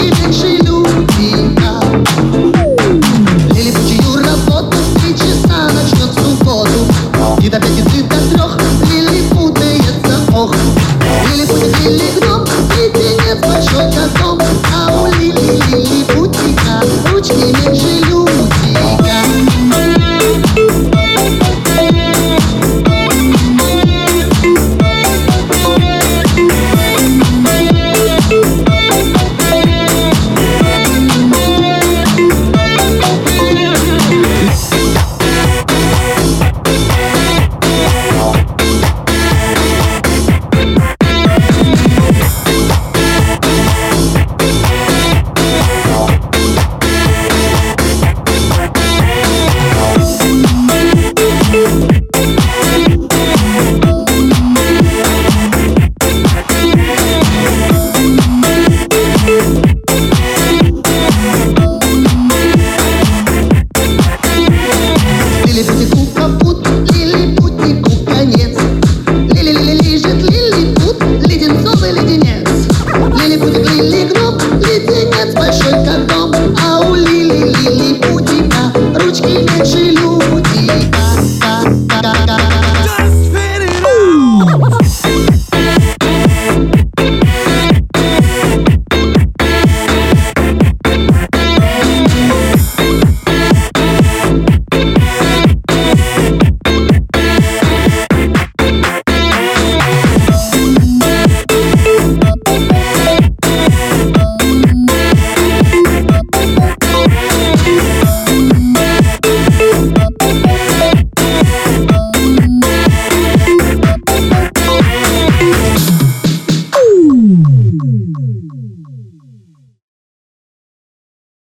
一定是一。she lose.